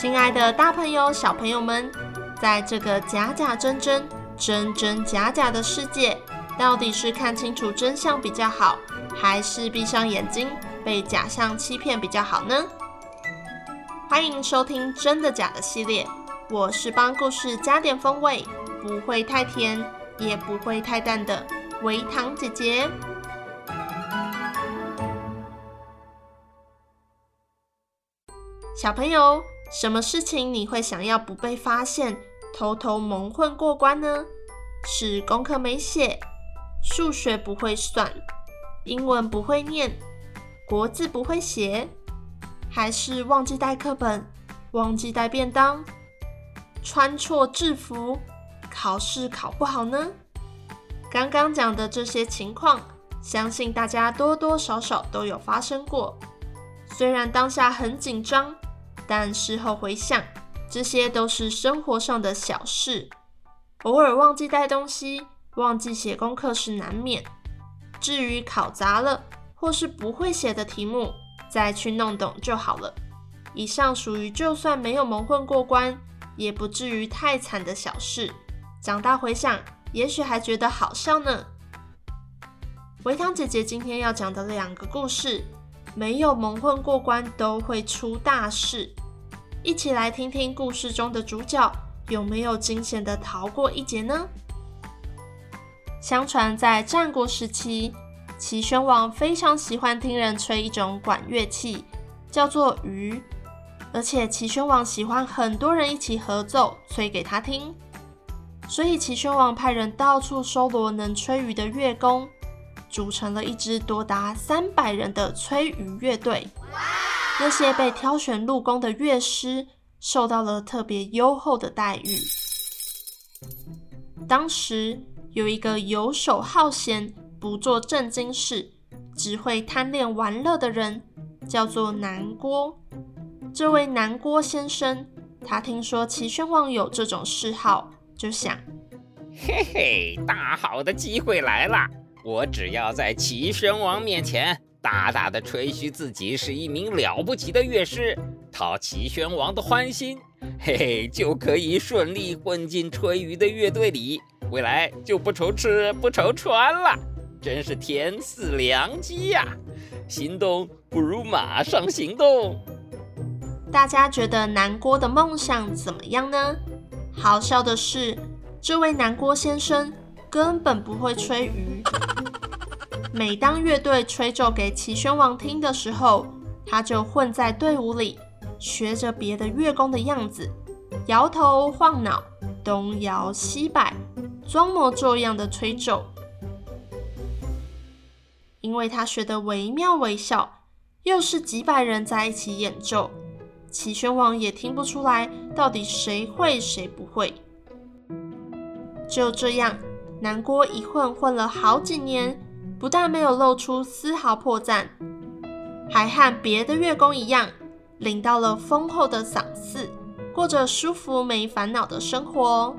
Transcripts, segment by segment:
亲爱的大朋友、小朋友们，在这个假假真真、真真假假的世界，到底是看清楚真相比较好，还是闭上眼睛被假象欺骗比较好呢？欢迎收听《真的假的》系列，我是帮故事加点风味，不会太甜，也不会太淡的微糖姐姐。小朋友。什么事情你会想要不被发现，偷偷蒙混过关呢？是功课没写，数学不会算，英文不会念，国字不会写，还是忘记带课本，忘记带便当，穿错制服，考试考不好呢？刚刚讲的这些情况，相信大家多多少少都有发生过。虽然当下很紧张。但事后回想，这些都是生活上的小事，偶尔忘记带东西、忘记写功课是难免。至于考砸了或是不会写的题目，再去弄懂就好了。以上属于就算没有蒙混过关，也不至于太惨的小事。长大回想，也许还觉得好笑呢。维糖姐姐今天要讲的两个故事，没有蒙混过关都会出大事。一起来听听故事中的主角有没有惊险的逃过一劫呢？相传在战国时期，齐宣王非常喜欢听人吹一种管乐器，叫做竽。而且齐宣王喜欢很多人一起合奏，吹给他听。所以齐宣王派人到处搜罗能吹竽的乐工，组成了一支多达三百人的吹竽乐队。那些被挑选入宫的乐师受到了特别优厚的待遇。当时有一个游手好闲、不做正经事、只会贪恋玩乐的人，叫做南郭。这位南郭先生，他听说齐宣王有这种嗜好，就想：嘿嘿，大好的机会来了！我只要在齐宣王面前。大大的吹嘘自己是一名了不起的乐师，讨齐宣王的欢心，嘿嘿，就可以顺利混进吹竽的乐队里，未来就不愁吃不愁穿了，真是天赐良机呀！心动不如马上行动。大家觉得南郭的梦想怎么样呢？好笑的是，这位南郭先生根本不会吹竽。每当乐队吹奏给齐宣王听的时候，他就混在队伍里，学着别的乐工的样子，摇头晃脑，东摇西摆，装模作样的吹奏。因为他学得惟妙惟肖，又是几百人在一起演奏，齐宣王也听不出来到底谁会谁不会。就这样，南郭一混混了好几年。不但没有露出丝毫破绽，还和别的乐工一样，领到了丰厚的赏赐，过着舒服没烦恼的生活。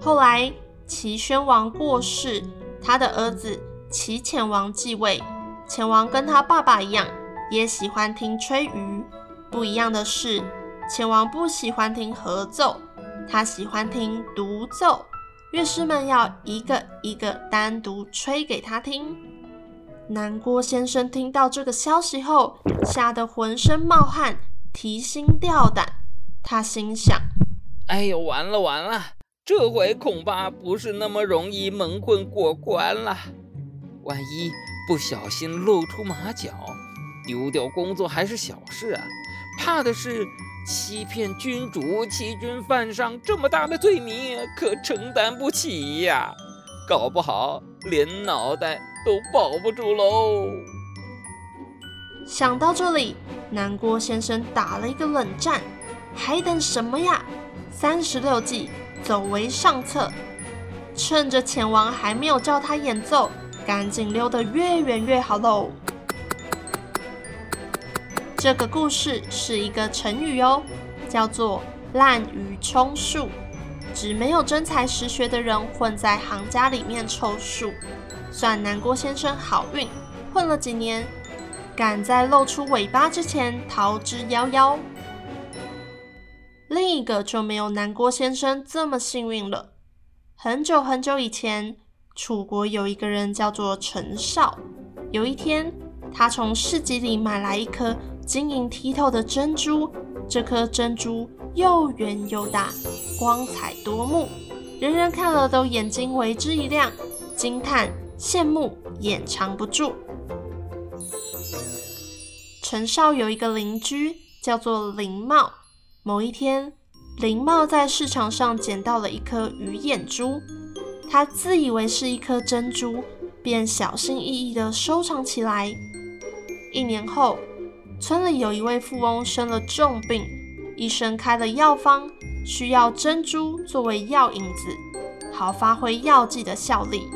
后来齐宣王过世，他的儿子齐潜王继位。潜王跟他爸爸一样，也喜欢听吹竽。不一样的是，潜王不喜欢听合奏，他喜欢听独奏。乐师们要一个一个单独吹给他听。南郭先生听到这个消息后，吓得浑身冒汗，提心吊胆。他心想：“哎呦，完了完了，这回恐怕不是那么容易蒙混过关了。万一不小心露出马脚，丢掉工作还是小事啊，怕的是……”欺骗君主、欺君犯上，这么大的罪名可承担不起呀！搞不好连脑袋都保不住喽。想到这里，南郭先生打了一个冷战，还等什么呀？三十六计，走为上策。趁着浅王还没有叫他演奏，赶紧溜得越远越好喽。这个故事是一个成语哦，叫做“滥竽充数”，指没有真才实学的人混在行家里面凑数。算南郭先生好运，混了几年，赶在露出尾巴之前逃之夭夭。另一个就没有南郭先生这么幸运了。很久很久以前，楚国有一个人叫做陈少。有一天，他从市集里买来一颗晶莹剔透的珍珠，这颗珍珠又圆又大，光彩夺目，人人看了都眼睛为之一亮，惊叹羡慕，掩藏不住。陈少有一个邻居叫做林茂。某一天，林茂在市场上捡到了一颗鱼眼珠，他自以为是一颗珍珠，便小心翼翼地收藏起来。一年后，村里有一位富翁生了重病，医生开了药方，需要珍珠作为药引子，好发挥药剂的效力。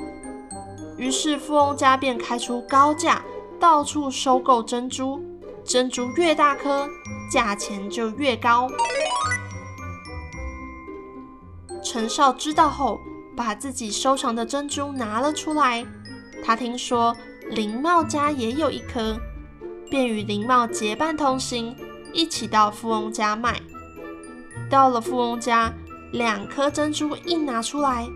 于是富翁家便开出高价，到处收购珍珠。珍珠越大颗，价钱就越高。陈少知道后，把自己收藏的珍珠拿了出来。他听说林茂家也有一颗。便与林茂结伴同行，一起到富翁家卖。到了富翁家，两颗珍珠一拿出来，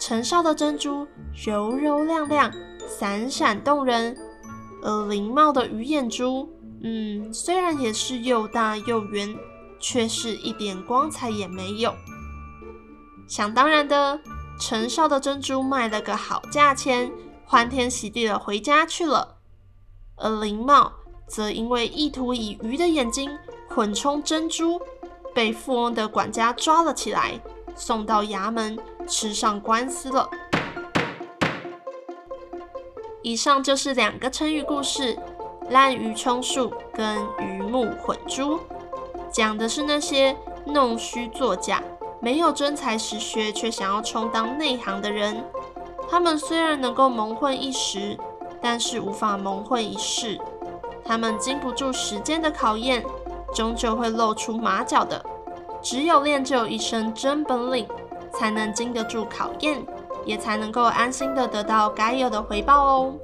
陈少的珍珠柔柔亮亮，闪闪动人，而林茂的鱼眼珠，嗯，虽然也是又大又圆，却是一点光彩也没有。想当然的，陈少的珍珠卖了个好价钱，欢天喜地的回家去了，而林茂。则因为意图以鱼的眼睛混充珍珠，被富翁的管家抓了起来，送到衙门吃上官司了。以上就是两个成语故事：滥竽充数跟鱼目混珠，讲的是那些弄虚作假、没有真才实学却想要充当内行的人。他们虽然能够蒙混一时，但是无法蒙混一世。他们经不住时间的考验，终究会露出马脚的。只有练就一身真本领，才能经得住考验，也才能够安心的得到该有的回报哦。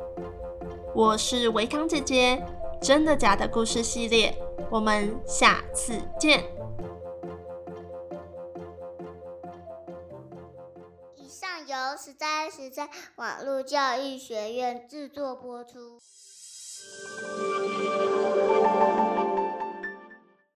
我是维康姐姐，真的假的故事系列，我们下次见。以上由实在实在网络教育学院制作播出。Thank you.